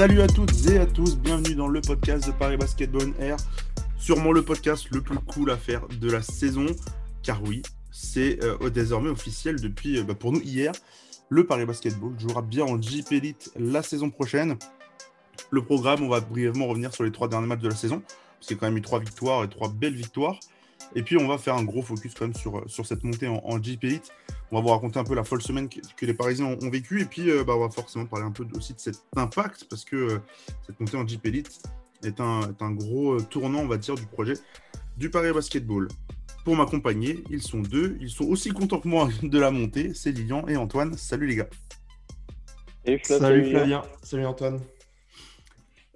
Salut à toutes et à tous, bienvenue dans le podcast de Paris Basketball Air. Sûrement le podcast le plus cool à faire de la saison, car oui, c'est euh, désormais officiel depuis, euh, bah, pour nous hier, le Paris Basketball jouera bien en JP Elite la saison prochaine. Le programme, on va brièvement revenir sur les trois derniers matchs de la saison, parce qu'il y quand même eu trois victoires et trois belles victoires. Et puis, on va faire un gros focus quand même sur, sur cette montée en, en JP Elite. On va vous raconter un peu la folle semaine que, les Parisiens ont, ont vécue. Et puis, euh, bah, on va forcément parler un peu aussi de cet impact, parce que euh, cette montée en JP Elite est un, est un gros euh, tournant, on va dire, du projet du Paris Basketball. Pour m'accompagner, ils sont deux. Ils sont aussi contents que moi de la montée. C'est Lilian et Antoine. Salut les gars. Salut, Flavien. Salut Antoine.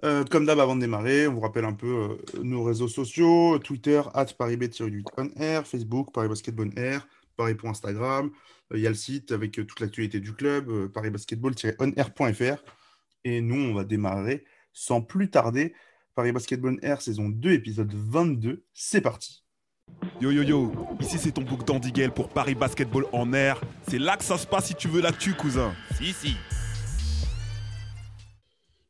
Euh, comme d'hab, avant de démarrer, on vous rappelle un peu euh, nos réseaux sociaux Twitter, at ParisB-8 Facebook, Paris Basketball Air, Paris pour Instagram. Euh, Il y a le site avec toute l'actualité du club, parisbasketball-onair.fr. Et nous, on va démarrer sans plus tarder. Paris Basketball Air, saison 2, épisode 22. C'est parti. Yo yo yo, ici c'est ton book d'Andigel pour Paris Basketball en air. C'est là que ça se passe si tu veux l'actu, cousin. Si, si.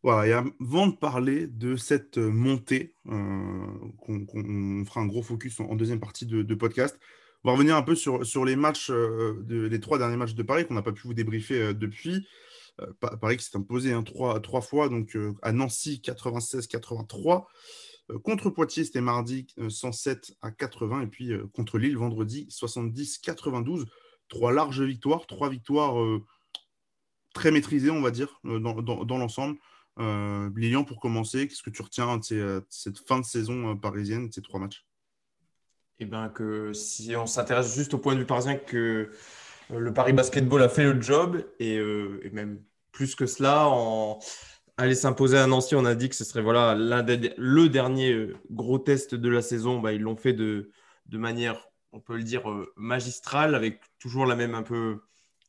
Voilà, et avant de parler de cette montée, euh, qu'on fera un gros focus en, en deuxième partie de, de podcast, on va revenir un peu sur, les matchs, euh, trois derniers matchs de Paris qu'on n'a pas pu vous débriefer euh, depuis. Euh, Pa- Paris qui s'est imposé hein, trois, fois, donc à Nancy 96-83. Euh, contre Poitiers, c'était mardi euh, 107 à 80. Et puis contre Lille, vendredi 70-92. Trois larges victoires, trois victoires très maîtrisées, on va dire, dans, l'ensemble. Euh, Lilian, pour commencer, qu'est-ce que tu retiens de, cette fin de saison parisienne, de ces trois matchs? Et bien que si on s'intéresse juste au point de vue parisien, que euh, le Paris Basketball a fait le job et, euh, et même plus que cela, en aller s'imposer à Nancy, on a dit que ce serait voilà le dernier euh, gros test de la saison. Bah, ils l'ont fait de, de manière, on peut le dire, magistrale, avec toujours la même un peu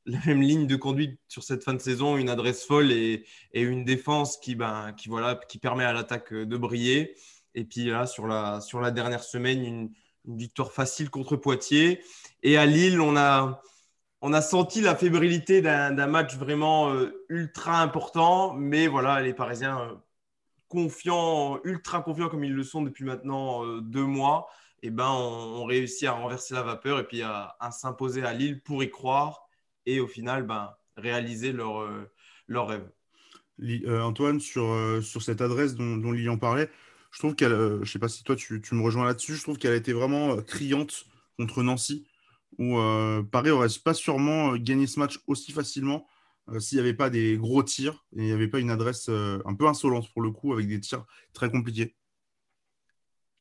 la même ligne de conduite sur cette fin de saison, une adresse folle et, et une défense qui, ben, qui, voilà, qui permet à l'attaque de briller. Et puis là, sur la, sur la dernière semaine, une, une victoire facile contre Poitiers. Et à Lille, on a, on a senti la fébrilité d'un match vraiment euh, ultra important. Mais voilà, les Parisiens euh, confiants, ultra confiants comme ils le sont depuis maintenant euh, deux mois, et ben, on, réussit à renverser la vapeur et puis à, s'imposer à Lille pour y croire et au final ben, réaliser leur, leur rêve. Antoine, sur, sur cette adresse dont, dont Lilian parlait, je trouve qu'elle, euh, je sais pas si toi tu, tu me rejoins là-dessus, je trouve qu'elle a été vraiment euh, criante contre Nancy, où euh, Paris aurait pas sûrement euh, gagné ce match aussi facilement euh, s'il n'y avait pas des gros tirs et il n'y avait pas une adresse euh, un peu insolente pour le coup, avec des tirs très compliqués.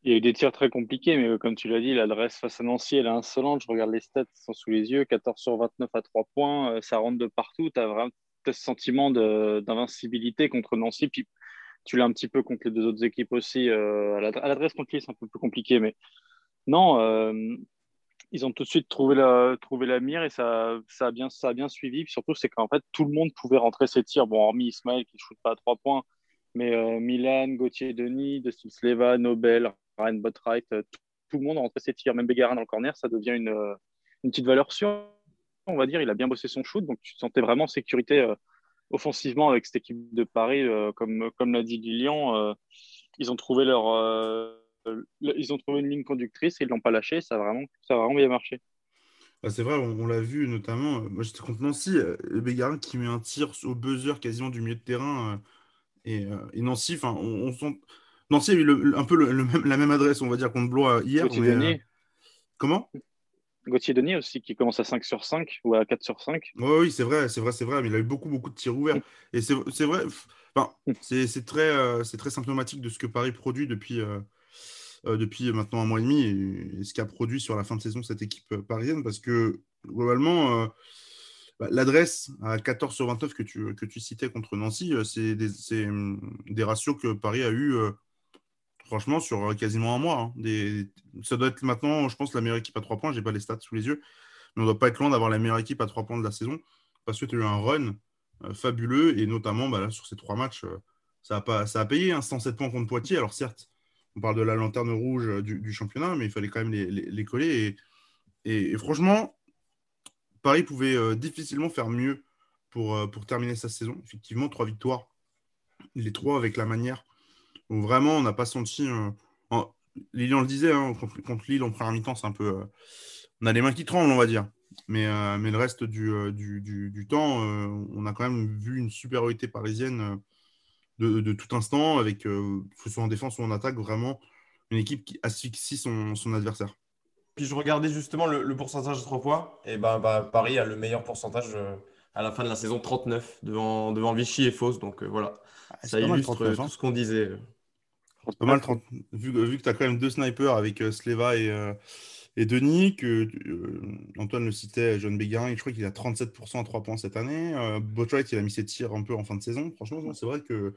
Il y a eu des tirs très compliqués, mais euh, comme tu l'as dit, l'adresse face à Nancy, elle est insolente. Je regarde les stats, elles sont sous les yeux. 14 sur 29 à 3 points, euh, ça rentre de partout. Tu as vraiment ce sentiment d'invincibilité contre Nancy. Tu l'as un petit peu contre les deux autres équipes aussi. euh, à l'ad- à l'adresse contre Lille, c'est un peu plus compliqué. Mais non, euh, ils ont tout de suite trouvé la, mire et ça, a bien, suivi. Puis surtout, c'est qu'en fait, tout le monde pouvait rentrer ses tirs. Bon, hormis Ismaël qui ne shoot pas à 3 points. Mais euh, Milan, Gauthier Denis, Dustin Sleva, Nobel, Ryan Botwright, tout, le monde a rentré ses tirs, même Bégarin dans le corner, ça devient une, petite valeur sûre, on va dire. Il a bien bossé son shoot, donc tu te sentais vraiment en sécurité offensivement avec cette équipe de Paris. euh, comme comme l'a dit Lilian, euh, ils ont trouvé leur, euh, ils ont trouvé une ligne conductrice et ils l'ont pas lâché. Ça a vraiment, ça a vraiment bien marché. Bah, c'est vrai, on, on l'a vu notamment. moi j'étais contre Nancy, Bégarin qui met un tir au buzzer quasiment du milieu de terrain. et, et Nancy, enfin, on, on sent. Nancy a eu le- un peu le- le même- la même adresse, on va dire, contre Blois hier. Mais, comment? Gauthier Denis aussi qui commence à 5 sur 5 ou à 4 sur 5. Oui, oui, c'est vrai, c'est vrai, c'est vrai, mais il a eu beaucoup, beaucoup de tirs ouverts. Et c'est vrai, enfin, c'est très, euh, très symptomatique de ce que Paris produit depuis, euh, euh, maintenant un mois et demi et, ce qu'a produit sur la fin de saison cette équipe parisienne parce que globalement, bah, l'adresse à 14 sur 29 que tu, que tu citais contre Nancy, c'est des, hum, des ratios que Paris a eu franchement sur euh, quasiment un mois. hein. Ça doit être maintenant, je pense, la meilleure équipe à 3 points. J'ai pas les stats sous les yeux, mais on doit pas être loin d'avoir la meilleure équipe à 3 points de la saison parce que tu as eu un run euh, fabuleux et notamment bah, sur ces trois matchs, euh, ça, a pas, ça a payé hein, 107 points contre Poitiers. Alors certes, on parle de la lanterne rouge du, championnat, mais il fallait quand même les, coller. Et, franchement, Paris pouvait difficilement faire mieux pour terminer sa saison. Effectivement, trois victoires les trois avec la manière où vraiment on n'a pas senti. Lilian le disait, hein, contre, Lille en première mi-temps, c'est un peu. on a les mains qui tremblent, on va dire. Mais, mais le reste du, du, du, temps, on a quand même vu une supériorité parisienne de, de, tout instant, avec, que ce soit en défense ou en attaque, vraiment une équipe qui asphyxie son, son adversaire. Puis je regardais justement le, pourcentage de trois points, et ben, bah, Paris a le meilleur pourcentage à la fin de la saison 39 devant, devant Vichy et Fausse. Donc voilà, ah, ça illustre tout hein. ce qu'on disait. Pas mal, vu, vu, que tu as quand même deux snipers avec Sleva et, et Denis, que euh, Antoine le citait, John Bégarin, je crois qu'il a 37% à 3 points cette année. Euh, Botwright, il a mis ses tirs un peu en fin de saison. Franchement, c'est vrai que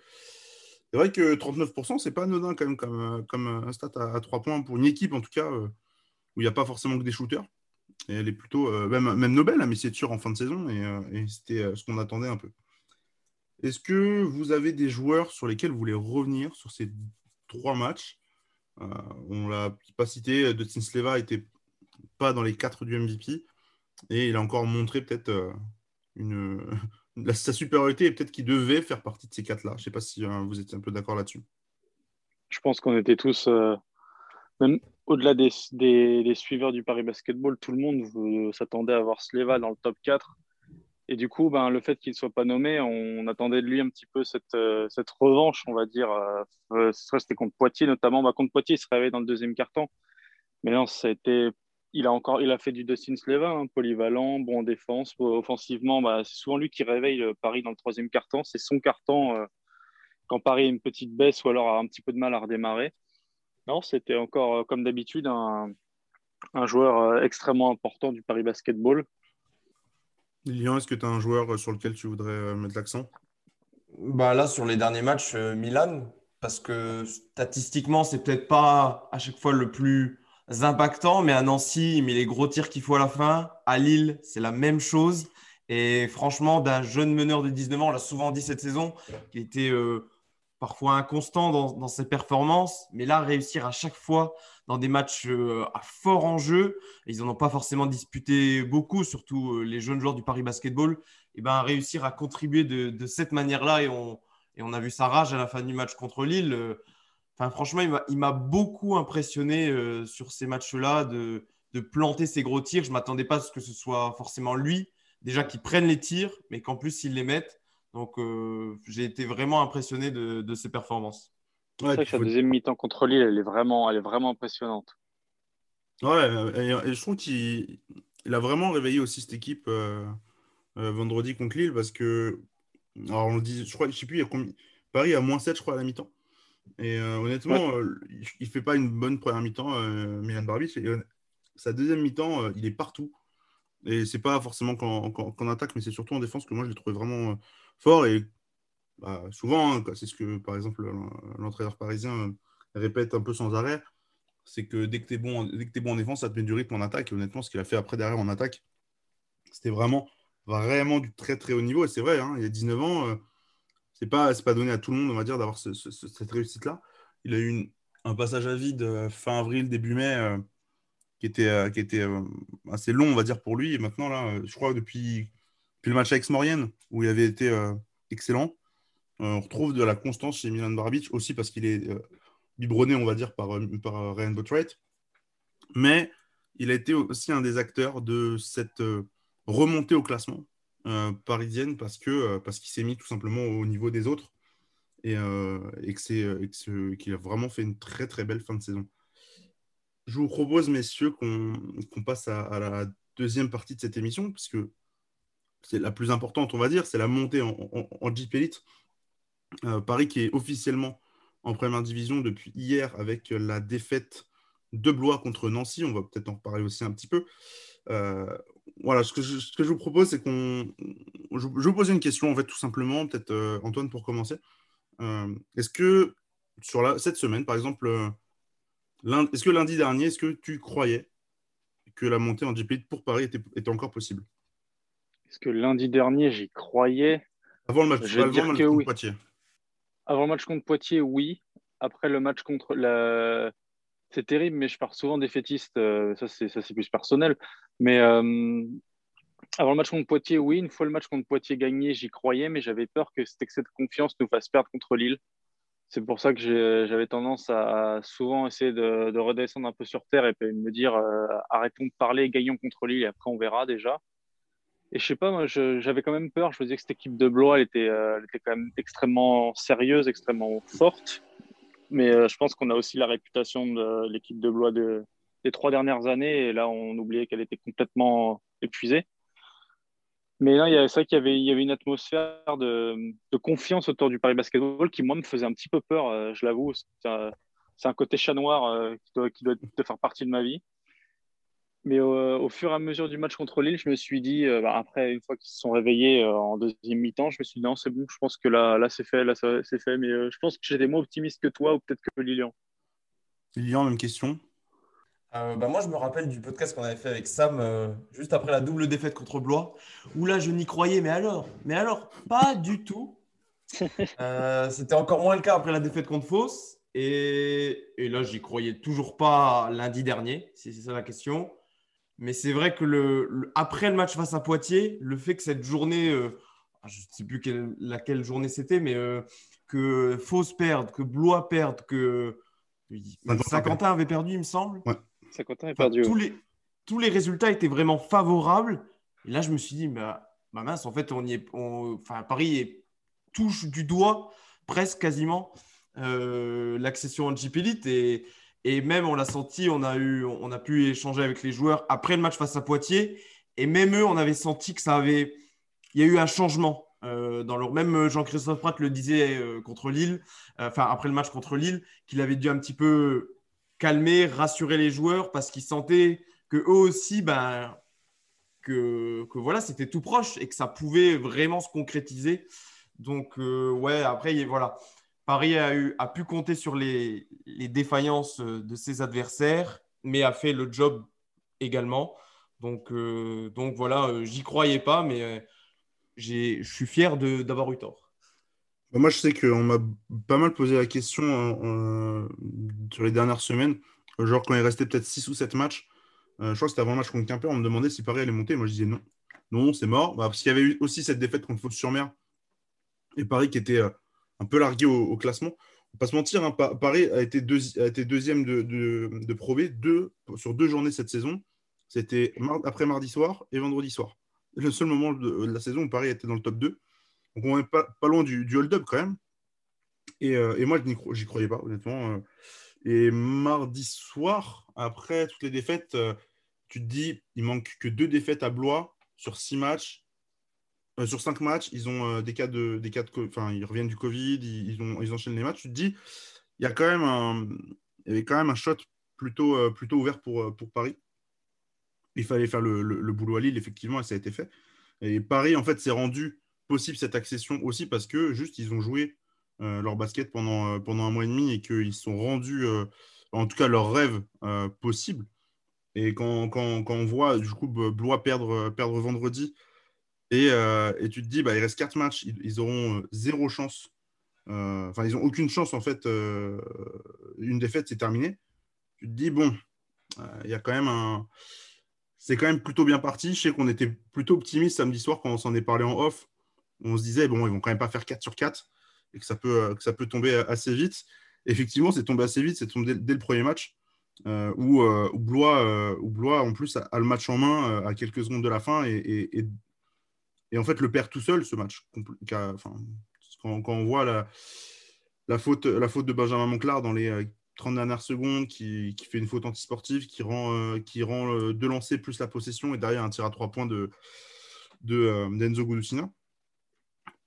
c'est vrai que 39%, c'est pas anodin quand même comme, euh, comme un stat à, 3 points pour une équipe en tout cas où il n'y a pas forcément que des shooters. Et elle est plutôt même, même Nobel a mis ses tirs en fin de saison et, c'était ce qu'on attendait un peu. Est-ce que vous avez des joueurs sur lesquels vous voulez revenir sur ces trois matchs euh, on l'a pas cité, Dustin Sleva était pas dans les quatre du MVP et il a encore montré peut-être euh, une sa supériorité et peut-être qu'il devait faire partie de ces quatre-là. Je ne sais pas si euh, vous étiez un peu d'accord là-dessus. Je pense qu'on était tous, même au-delà des, des, suiveurs du Paris Basketball, tout le monde s'attendait à voir Sleva dans le top 4. Et du coup, ben, le fait qu'il ne soit pas nommé, on, attendait de lui un petit peu cette, euh, cette revanche, on va dire. Euh, euh c'était contre Poitiers notamment. Bah, contre Poitiers, il se réveille dans le deuxième quart-temps. Mais non, ça il, a encore... il a fait du Dustin Sleva, hein, polyvalent, bon en défense. Offensivement, bah, c'est souvent lui qui réveille Paris dans le troisième quart-temps. C'est son quart-temps euh, quand Paris a une petite baisse ou alors a un petit peu de mal à redémarrer. Non, c'était encore, comme d'habitude, un, un joueur extrêmement important du Paris Basketball Lilian, est-ce que tu as un joueur euh, sur lequel tu voudrais euh, mettre l'accent? Bah Là, sur les derniers matchs, euh, Milan, parce que statistiquement, c'est peut-être pas à chaque fois le plus impactant, mais à Nancy, il met les gros tirs qu'il faut à la fin. À Lille, c'est la même chose. Et franchement, d'un jeune meneur de 19 ans, on l'a souvent dit cette saison, qui était parfois inconstant dans, ses performances, mais là, réussir à chaque fois dans des matchs euh, à fort enjeu, ils n'en ont pas forcément disputé beaucoup, surtout euh, les jeunes joueurs du Paris Basketball, et ben, réussir à contribuer de, cette manière-là, et on, et on a vu sa rage à la fin du match contre Lille. Euh, enfin, franchement, il m'a beaucoup impressionné sur ces matchs-là de, de, planter ses gros tirs. Je ne m'attendais pas à ce que ce soit forcément lui, déjà qu'il prenne les tirs, mais qu'en plus il les mette. Donc, euh, j'ai été vraiment impressionné de, ses performances. Ouais, c'est sa deuxième mi-temps contre Lille, elle est vraiment, elle est vraiment impressionnante. Ouais, et, je trouve qu'il a vraiment réveillé aussi cette équipe euh, euh, vendredi contre Lille parce que, alors on dit, je crois, je sais plus, il y a combien, Paris a moins 7, je crois, à la mi-temps. Et honnêtement, il, ne fait pas une bonne première mi-temps, Milan Barbic. sa deuxième mi-temps, il est partout. Et c'est pas forcément qu'en attaque, mais c'est surtout en défense que moi je l'ai trouvé vraiment fort. Et bah, souvent, hein, c'est ce que, par exemple, l'entraîneur parisien euh, répète un peu sans arrêt c'est que dès que tu es, bon, es bon en défense, ça te met du rythme en attaque. Et honnêtement, ce qu'il a fait après derrière en attaque, c'était vraiment, vraiment du très très haut niveau. Et c'est vrai, hein, il y a 19 ans, euh, c'est pas, pas donné à tout le monde, on va dire, d'avoir cette réussite-là. Il a eu un passage à vide euh, fin avril, début mai, qui était, qui était assez long, on va dire, pour lui. Et maintenant, là, je crois que depuis le match avec Smorienne, où il avait été euh, excellent, euh, on retrouve de la constance chez Milan Barbic, aussi parce qu'il est euh, biberonné, on va dire, par, par Ryan. Mais il a été aussi un des acteurs de cette remontée au classement parisienne parce que parce qu'il s'est mis tout simplement au niveau des autres et, qu'il a vraiment fait une très très belle fin de saison. Je vous propose, messieurs, qu'on passe à, à, la deuxième partie de cette émission, puisque c'est la plus importante, on va dire, c'est la montée en, en, Jeep Elite. Euh, Paris qui est officiellement en première division depuis hier avec la défaite de Blois contre Nancy. On va peut-être en reparler aussi un petit peu. Euh, voilà, ce que, je, vous propose, c'est qu'on. Je, vous poser une question, en fait, tout simplement, peut-être euh, Antoine pour commencer. est-ce que sur cette semaine, par exemple, est-ce que lundi dernier, est-ce que tu croyais que la montée en Jeep Elite pour Paris était encore possible? Est-ce que lundi dernier, j'y croyais Avant le match, contre Poitiers. Avant le match contre Poitiers, oui. Après le match contre la. C'est terrible, mais je pars souvent des fétistes. Euh, ça, c'est plus personnel. Mais euh, avant le match contre Poitiers, oui. Une fois le match contre Poitiers gagné, j'y croyais, mais j'avais peur que cet excès de confiance nous fasse perdre contre Lille. C'est pour ça que j'avais tendance à souvent essayer de, redescendre un peu sur terre et puis me dire euh, arrêtons de parler, gagnons contre Lille et après on verra déjà. Et je sais pas, moi j'avais quand même peur. Je me disais que cette équipe de Blois, elle était, euh, quand même extrêmement sérieuse, extrêmement forte. Mais euh, je pense qu'on a aussi la réputation de l'équipe de Blois de, des trois dernières années. Et là, on oubliait qu'elle était complètement épuisée. Mais là, c'est vrai qu'il y avait, une atmosphère de, confiance autour du Paris Basketball qui, moi, me faisait un petit peu peur, euh, je l'avoue. C'est un, côté chat noir qui doit faire partie de ma vie. Mais au fur et à mesure du match contre Lille, je me suis dit, euh, bah, après, une fois qu'ils se sont réveillés en deuxième mi-temps, je me suis dit, non, c'est bon, je pense que là, là c'est fait, là, c'est fait. Mais je pense que j'étais moins optimiste que toi ou peut-être que Lilian. Lilian, même question. Euh, bah, moi, je me rappelle du podcast qu'on avait fait avec Sam euh, juste après la double défaite contre Blois, où là, je n'y croyais, mais alors, mais alors, pas du tout. Euh, c'était encore moins le cas après la défaite contre Fausse. Et, et là, j'y croyais toujours pas lundi dernier, si c'est ça la question. Mais c'est vrai que le, après le match face à Poitiers, le fait que cette journée, ah, je ne sais plus laquelle journée c'était, mais que Fausse perde, que Blois perde, que Saint-Quentin avait perdu, il me semble. Ouais. Saint-Quentin perdu. Tous, les, tous les résultats étaient vraiment favorables. Et là, je me suis dit, bah, bah mince, en fait, on y est, enfin, Paris touche du doigt, presque quasiment, euh, l'accession en GP Elite. Et, et même, on l'a senti, on a, eu, on a pu échanger avec les joueurs après le match face à Poitiers. Et même eux, on avait senti que ça avait. Il y a eu un changement. Euh, dans leur même Jean-Christophe Pratt le disait euh, contre Lille, enfin après le match contre Lille, qu'il avait dû un petit peu calmer, rassurer les joueurs parce qu'ils sentaient que eux aussi, ben, que, que voilà, c'était tout proche et que ça pouvait vraiment se concrétiser. Donc, euh, ouais, après, voilà. Paris a, pu compter sur les, défaillances de ses adversaires, mais a fait le job également. Donc, euh, voilà, euh, j'y croyais pas, mais je suis fier d'avoir eu tort. Bah, moi, je sais qu'on m'a pas mal posé la question euh, sur les dernières semaines. Genre, quand il restait peut-être 6 ou 7 matchs, euh, je crois que c'était avant le match contre Quimper, on me demandait si Paris allait monter. Moi, je disais non. Non, c'est mort. Bah, parce qu'il y avait eu aussi cette défaite contre Fos-sur-Mer et Paris qui était euh, un peu largué au, classement. On va pas se mentir, hein, Paris a été, deuxième de, de, deux, sur deux journées cette saison. C'était après mardi soir et vendredi soir. Le seul moment de, de la saison où Paris était dans le top 2. Donc on n'est pas, loin du, hold-up quand même. Et, euh, moi, j'y croyais pas, honnêtement. Euh. Et mardi soir, après toutes les défaites, euh, tu te dis, il manque que deux défaites à Blois sur six matchs. Sur cinq matchs, ils ont des cas de, des cas de, enfin, ils reviennent du Covid, ils, ont, ils enchaînent les matchs. Tu te dis, il y a quand même un, il y avait quand même un shot plutôt, plutôt ouvert pour, pour Paris. Il fallait faire le, le, boulot à Lille, effectivement, et ça a été fait. Et Paris, en fait, s'est rendu possible cette accession aussi parce que juste ils ont joué euh, leur basket pendant, euh, pendant un mois et demi et qu'ils sont rendus, euh, en tout cas leur rêve possible. Et quand, quand, quand, on voit du coup Blois perdre, perdre vendredi et, et, tu te dis, bah, il reste quatre matchs, ils, auront zéro chance. Enfin, ils n'ont aucune chance en fait. une défaite, c'est terminé. Tu te dis, bon, il y a quand même un c'est quand même plutôt bien parti. Je sais qu'on était plutôt optimiste samedi soir quand on s'en est parlé en off on se disait, bon, ils vont quand même pas faire 4 sur 4 et que ça peut, euh, tomber assez vite. Effectivement, c'est tombé assez vite, c'est tombé dès, le premier match euh, où, euh, Blois, en plus, a, le match en main à quelques secondes de la fin et, en fait le perd tout seul, ce match. Quand, on voit la, faute, la faute de Benjamin Monclar dans les 30 dernières secondes, qui, fait une faute antisportive, qui rend, qui rend deux lancers plus la possession et derrière un tir à trois points de, de d'Enzo Gudusina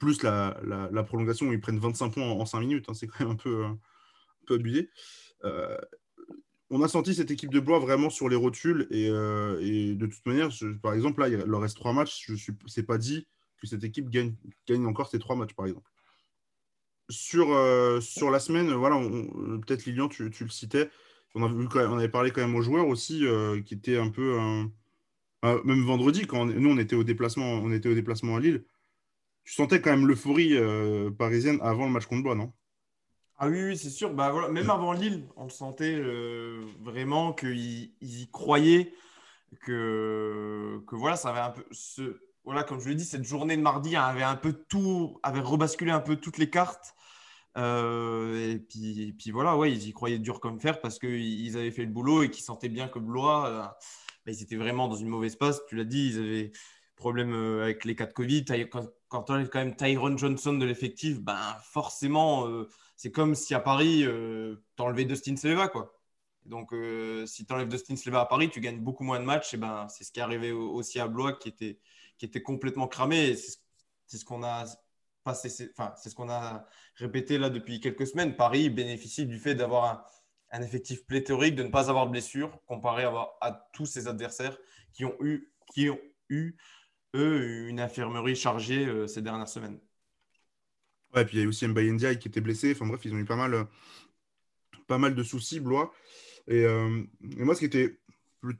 plus la, prolongation où ils prennent 25 points en, 5 minutes. Hein, c'est quand même un peu abusé. Euh, on a senti cette équipe de Blois vraiment sur les rotules et, euh, de toute manière, par exemple, là, il leur reste 3 matchs. Je c'est pas dit que cette équipe gagne, encore ces 3 matchs, par exemple. Sur, euh, la semaine, voilà, peut-être Lilian, tu, le citais. On, avait parlé quand même aux joueurs aussi qui étaient un peu. même vendredi, quand nous on était au déplacement, on était au déplacement à Lille, tu sentais quand même l'euphorie euh, parisienne avant le match contre Blois, non? Ah oui, oui c'est sûr. Bah, voilà. Même avant Lille, on le sentait euh, vraiment qu'ils y croyaient. que, que voilà, ça avait un peu. Ce, voilà, comme je l'ai dit, cette journée de mardi avait un peu tout, avait rebasculé un peu toutes les cartes. Euh, et, puis, puis, voilà, ouais, ils y croyaient dur comme fer parce qu'ils avaient fait le boulot et qu'ils sentaient bien que Blois, euh, bah, ils étaient vraiment dans une mauvaise passe. Tu l'as dit, ils avaient problème euh, avec les cas de Covid. Quand, on quand même Tyron Johnson de l'effectif, ben forcément, c'est comme si à Paris, tu enlevais Dustin Sleva, quoi. Donc, si tu enlèves Dustin Sleva à Paris, tu gagnes beaucoup moins de matchs. Ben, c'est ce qui est arrivé aussi à Blois, qui était, qui était complètement cramé. C'est ce qu'on a c'est ce qu'on a répété là depuis quelques semaines. Paris bénéficie du fait d'avoir un, effectif pléthorique, de ne pas avoir de blessures, comparé à, tous ses adversaires qui ont eu, qui ont eu eux, une infirmerie chargée euh, ces dernières semaines. Ouais, puis il y a aussi Mbaye qui était blessé. Enfin bref, ils ont eu pas mal, euh, de soucis, Blois. Et, euh, et moi, ce qui était,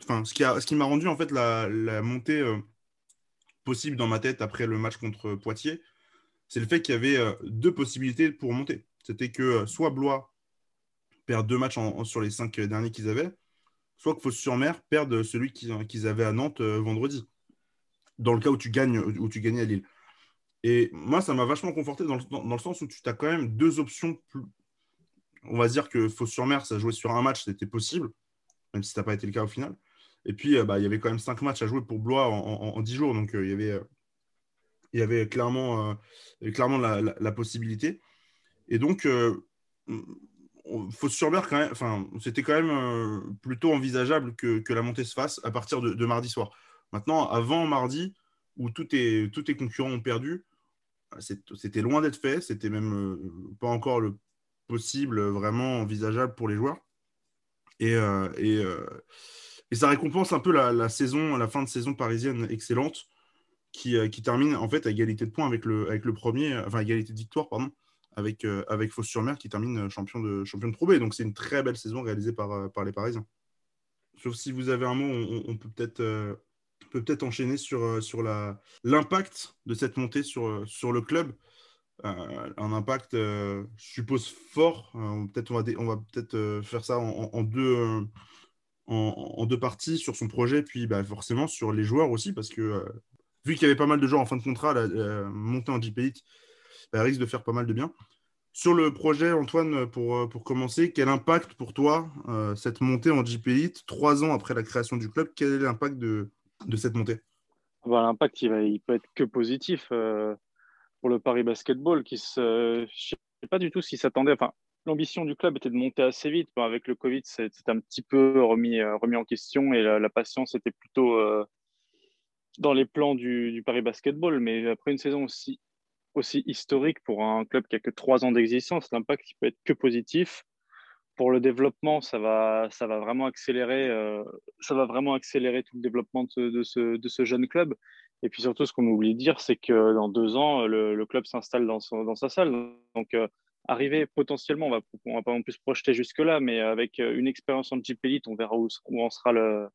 enfin, ce qui, a, ce qui m'a rendu en fait la, montée possible dans ma tête après le match contre Poitiers, c'est le fait qu'il y avait deux possibilités pour monter. C'était que soit Blois perd deux matchs sur les cinq derniers qu'ils avaient, soit que Fos-sur-Mer perde celui qu'ils avaient à Nantes vendredi, dans le cas où tu gagnes où tu gagnais à Lille. Et moi, ça m'a vachement conforté dans le, sens où tu as quand même deux options. On va dire que Fos-sur-Mer, ça jouait sur un match, c'était possible, même si ça n'a pas été le cas au final. Et puis, bah, il y avait quand même cinq matchs à jouer pour Blois en, dix jours, donc il y avait il y avait clairement, euh, clairement la, possibilité. Et donc, euh, faut se surmer quand même, enfin, c'était quand même euh, plutôt envisageable que, la montée se fasse à partir de, mardi soir. Maintenant, avant mardi, où tous tes, tous tes concurrents ont perdu, c'était loin d'être fait, c'était même pas encore le possible, vraiment envisageable pour les joueurs. Et, et, et, ça récompense un peu la, saison, la fin de saison parisienne excellente, euh, qui, termine en fait à égalité de points avec le, avec le premier, enfin égalité de victoire, pardon, avec, euh, avec Fos-sur-Mer qui termine euh, champion de, champion de Pro B. Donc c'est une très belle saison réalisée par, par les Parisiens. Sauf si vous avez un mot, on, peut peut-être peut peut enchaîner sur, sur l'impact de cette montée sur, sur le club. un impact, je suppose, fort. peut-être on va, peut-être faire ça en, deux, parties sur son projet, puis bah, forcément sur les joueurs aussi, parce que vu qu'il y avait pas mal de joueurs en fin de contrat, la, montée en JP bah, risque de faire pas mal de bien. Sur le projet, Antoine, pour, euh, commencer, quel impact pour toi euh, cette montée en JP trois ans après la création du club Quel est l'impact de, de, cette montée bah, L'impact, il, peut être que positif euh, pour le Paris Basketball, qui je ne sais pas du tout s'il s'attendait. Enfin, l'ambition du club était de monter assez vite. avec le Covid, c'est un petit peu remis, remis en question et la, patience était plutôt dans les plans du, Paris Basketball, mais après une saison aussi, aussi historique pour un club qui a que trois ans d'existence, l'impact peut être que positif. Pour le développement, ça va, ça va vraiment accélérer, euh, ça va vraiment accélérer tout le développement de ce, de ce, jeune club. Et puis surtout, ce qu'on oublie de dire, c'est que dans deux ans, le, club s'installe dans, sa salle. Donc, euh, arriver potentiellement, on va, va pas non plus se projeter jusque-là, mais avec une expérience en Jeep Elite, on verra où, où en sera le,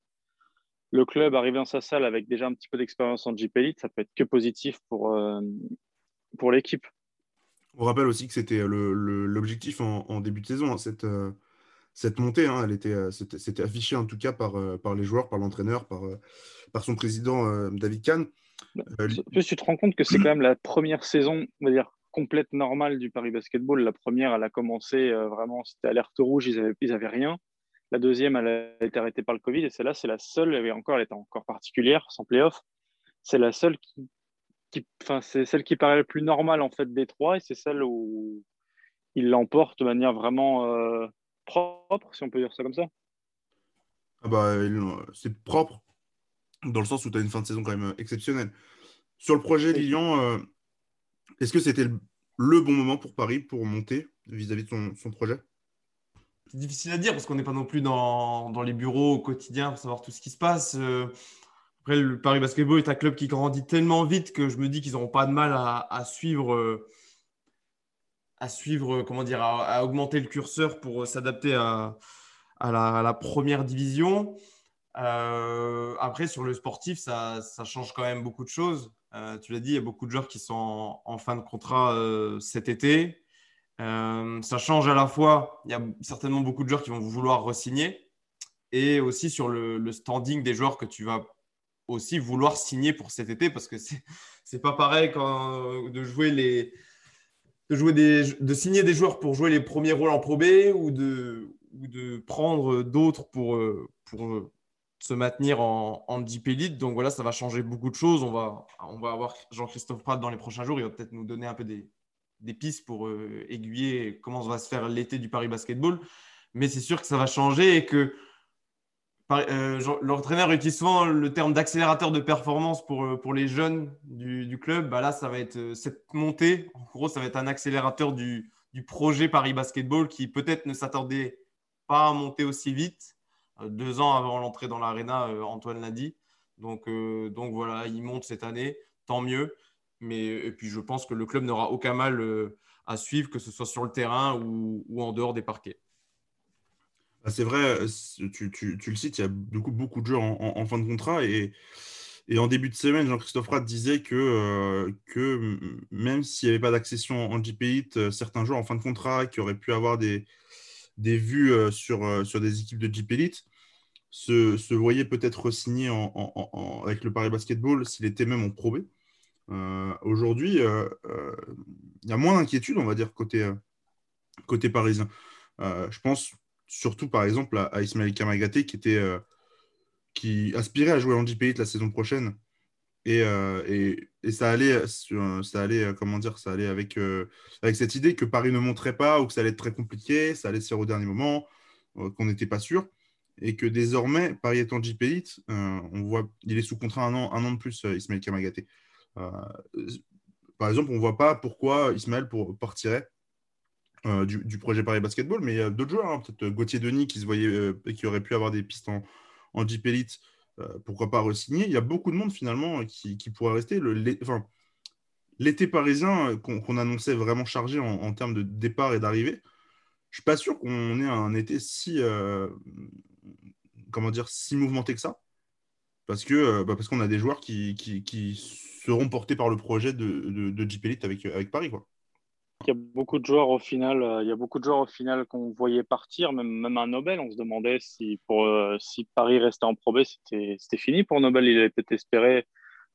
le club arrivé dans sa salle avec déjà un petit peu d'expérience en Jeep Elite, ça peut être que positif pour, euh, pour l'équipe. On rappelle aussi que c'était l'objectif en, début de saison, hein, cette, euh, cette montée. Hein, elle était, euh, c'était affiché en tout cas par, par les joueurs, par l'entraîneur, par, par son président David Kahn. Bah, tu te rends compte que c'est quand même la première saison, on va dire, complète normale du Paris Basketball. La première, elle a commencé vraiment, c'était alerte rouge, ils n'avaient ils avaient rien. La deuxième, elle a été arrêtée par le Covid et celle-là, c'est la seule, et encore, elle est encore particulière, sans playoff. C'est la seule qui, enfin, c'est celle qui paraît la plus normale en fait des trois et c'est celle où il l'emporte de manière vraiment euh, propre, si on peut dire ça comme ça. Ah bah, c'est propre dans le sens où tu as une fin de saison quand même exceptionnelle. Sur le projet Lilian, euh, est-ce que c'était le bon moment pour Paris pour monter vis-à-vis de son projet? C'est difficile à dire parce qu'on n'est pas non plus dans, dans, les bureaux au quotidien pour savoir tout ce qui se passe. Euh, après, le Paris Basketball est un club qui grandit tellement vite que je me dis qu'ils n'auront pas de mal à, suivre, à suivre, comment dire, à, augmenter le curseur pour s'adapter à, la, première division. Euh, après, sur le sportif, ça, change quand même beaucoup de choses. Euh, tu l'as dit, il y a beaucoup de joueurs qui sont en, fin de contrat cet été. Euh, ça change à la fois, il y a certainement beaucoup de joueurs qui vont vouloir re-signer. et aussi sur le, standing des joueurs que tu vas aussi vouloir signer pour cet été parce que c'est pas pareil quand, de jouer les de jouer des de signer des joueurs pour jouer les premiers rôles en Pro B ou de ou de prendre d'autres pour pour se maintenir en, en Deep Elite. Donc voilà, ça va changer beaucoup de choses. On va, on va avoir Jean-Christophe Pratt dans les prochains jours. Il va peut-être nous donner un peu des, des pistes pour euh, aiguiller comment va se faire l'été du Paris Basketball. Mais c'est sûr que ça va changer et que euh, l'entraîneur utilise souvent le terme d'accélérateur de performance pour, euh, les jeunes du, club. Bah là, ça va être cette montée. En gros, ça va être un accélérateur du, projet Paris Basketball qui peut-être ne s'attendait pas à monter aussi vite euh, deux ans avant l'entrée dans l'arena, euh, Antoine l'a dit. Donc, euh, donc voilà, il monte cette année, tant mieux. Mais, et puis je pense que le club n'aura aucun mal à suivre, que ce soit sur le terrain ou, en dehors des parquets. Ah, c'est vrai, tu, le cites, il y a beaucoup, beaucoup de joueurs en, fin de contrat. Et, en début de semaine, Jean-Christophe Rat disait que, même s'il n'y avait pas d'accession en JP certains joueurs en fin de contrat qui auraient pu avoir des, vues sur, des équipes de Elite se, se voyait peut-être signer avec le Paris Basketball s'il était même en Pro B. Euh, aujourd'hui, il y a moins d'inquiétude, on va dire, côté parisien. je pense surtout, par exemple, à, Ismaël Kamagaté qui, était, qui aspirait à jouer en JP Elite la saison prochaine euh, et, et, ça allait, ça allait, euh, comment dire, ça allait avec, euh, avec cette idée que Paris ne montrait pas ou que ça allait être très compliqué, ça allait se faire au dernier moment, qu'on n'était pas sûr. Et que désormais, Paris étant JP Elite, on voit, il est sous contrat un an, un an de plus, Ismaël Kamagaté. par exemple, on ne voit pas pourquoi Ismaël pour, partirait du, du, projet Paris Basketball, mais il y a d'autres joueurs, hein, peut-être Gauthier Denis qui se voyait, qui aurait pu avoir des pistes en, en JP Elite. Euh, pourquoi pas re-signer Il y a beaucoup de monde finalement qui, qui pourrait rester. l'été parisien euh, qu'on, annonçait vraiment chargé en, termes de départ et d'arrivée, je suis pas sûr qu'on ait un été si, euh, comment dire, si mouvementé que ça. Parce, que, bah, parce qu'on a des joueurs qui, seront portés par le projet de, de, Jeep Elite avec, Paris. Il y a beaucoup de joueurs au final, euh, il y a beaucoup de joueurs au final qu'on voyait partir, même, même un Nobel. On se demandait si, euh, si Paris restait en Pro B, c'était fini pour Nobel. Il avait peut-être espéré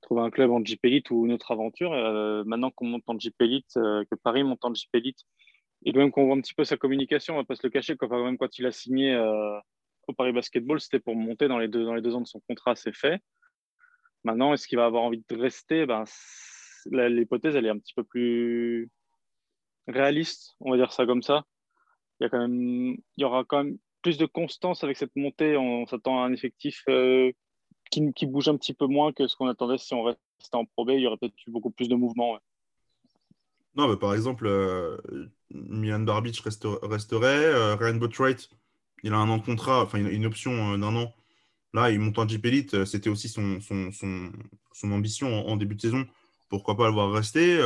trouver un club en Jeep Elite ou une autre aventure. Euh, maintenant qu'on monte en Jeep Elite, que Paris monte en Jeep Elite, et même qu'on voit un petit peu sa communication, on va pas se le cacher, même quand il a signé au Paris Basketball, c'était pour monter dans les, deux, dans les deux ans de son contrat, c'est fait. Maintenant, est-ce qu'il va avoir envie de rester? Ben, L'hypothèse, elle est un petit peu plus réaliste, on va dire ça comme ça. Il y, a quand même, il y aura quand même plus de constance avec cette montée. On s'attend à un effectif euh, qui, qui, bouge un petit peu moins que ce qu'on attendait si on restait en Pro B. Il y aurait peut-être eu beaucoup plus de mouvements. Non, par exemple, euh, Milan Barbic resterait. Euh, Ryan Botwright, il a un an de contrat, enfin, une option euh, d'un an. Là, il monte en Jeep Elite. C'était aussi son, son, son, son ambition en, début de saison. Pourquoi pas le voir rester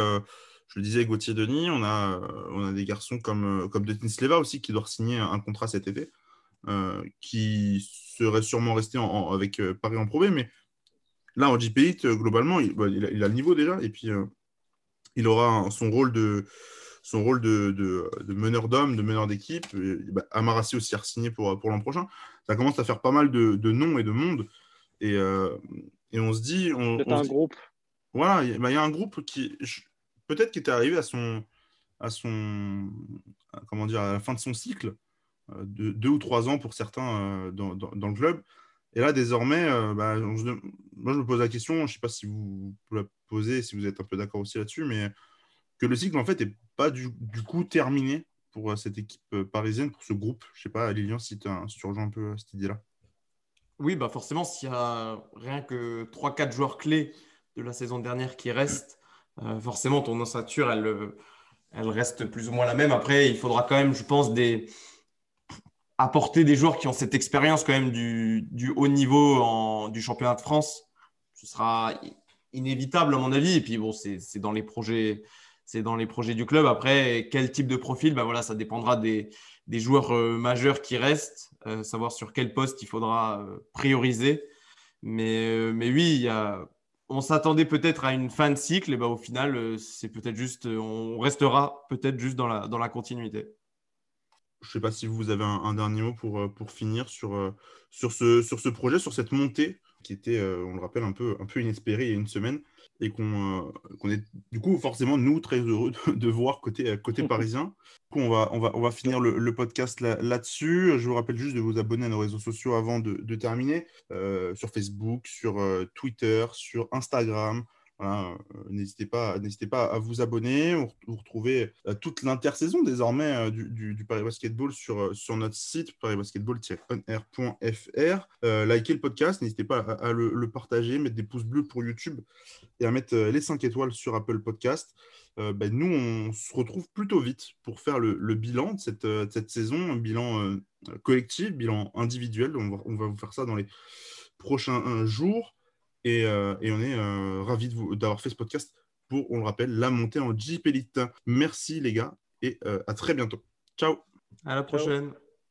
je le disais, Gauthier Denis, on a, euh, on a des garçons comme, euh, comme Denis Sleva aussi qui doit signer un contrat cet été, euh, qui serait sûrement resté avec Paris en Pro mais là en JP globalement, bah, il, a, le niveau déjà, et puis il aura son rôle de son rôle de, de, meneur d'hommes, de meneur d'équipe. Bah, Amarassi aussi a signé pour, pour l'an prochain. Ça commence à faire pas mal de, de noms et de monde. Et, et on se dit. C'est un groupe. Voilà, il y, a un groupe qui peut-être qu'il était arrivé à son, à son, comment dire, à la fin de son cycle, euh, de deux ou trois ans pour certains euh, dans, le club. Et là, désormais, euh, bah, moi, je me pose la question, je ne sais pas si vous, la posez, si vous êtes un peu d'accord aussi là-dessus, mais que le cycle, en fait, n'est pas du, coup terminé pour cette équipe parisienne, pour ce groupe. Je ne sais pas, Lilian, si, si tu rejoins un peu cette idée-là. Oui, bah forcément, s'il y a rien que 3-4 joueurs clés de la saison dernière qui restent, forcément, ton ossature, elle, euh, elle reste plus ou moins la même. Après, il faudra quand même, je pense, apporter des joueurs qui ont cette expérience quand même du, haut niveau en... du championnat de France. Ce sera inévitable à mon avis. Et puis bon, c'est dans les projets, c'est dans les projets du club. Après, quel type de profil ben voilà, ça dépendra des, des joueurs euh, majeurs qui restent, savoir sur quel poste il faudra prioriser. Mais, mais oui, il y a on s'attendait peut-être à une fin de cycle, et ben au final, euh, c'est peut-être juste, euh, on restera peut-être juste dans la, dans la continuité. je ne sais pas si vous avez un, dernier mot pour, pour finir sur, sur, ce, sur ce projet, sur cette montée qui était, on le rappelle, un peu, un peu inespérée il y a une semaine et qu'on est du coup forcément nous très heureux de, voir côté, côté parisien. on va, on va, on va finir le, podcast là-dessus. je vous rappelle juste de vous abonner à nos réseaux sociaux avant de, terminer, sur Facebook, sur Twitter, sur Instagram. Euh, n'hésitez pas, n'hésitez pas à vous abonner. Vous, retrouvez euh, toute l'intersaison désormais euh, du, Paris Basketball sur, sur notre site parisbasketball-on-air.fr. likez le podcast, n'hésitez pas à, le, partager, mettre des pouces bleus pour YouTube et à mettre les 5 étoiles sur Apple Podcast. Ben, nous, on se retrouve plutôt vite pour faire le, bilan de cette, saison, un bilan collectif, bilan individuel. On va vous faire ça dans les prochains jours. Euh, et, on est euh, ravis d'avoir fait ce podcast pour, on le rappelle, la montée en Jeep Elite. Merci les gars et euh, à très bientôt. Ciao. À la prochaine.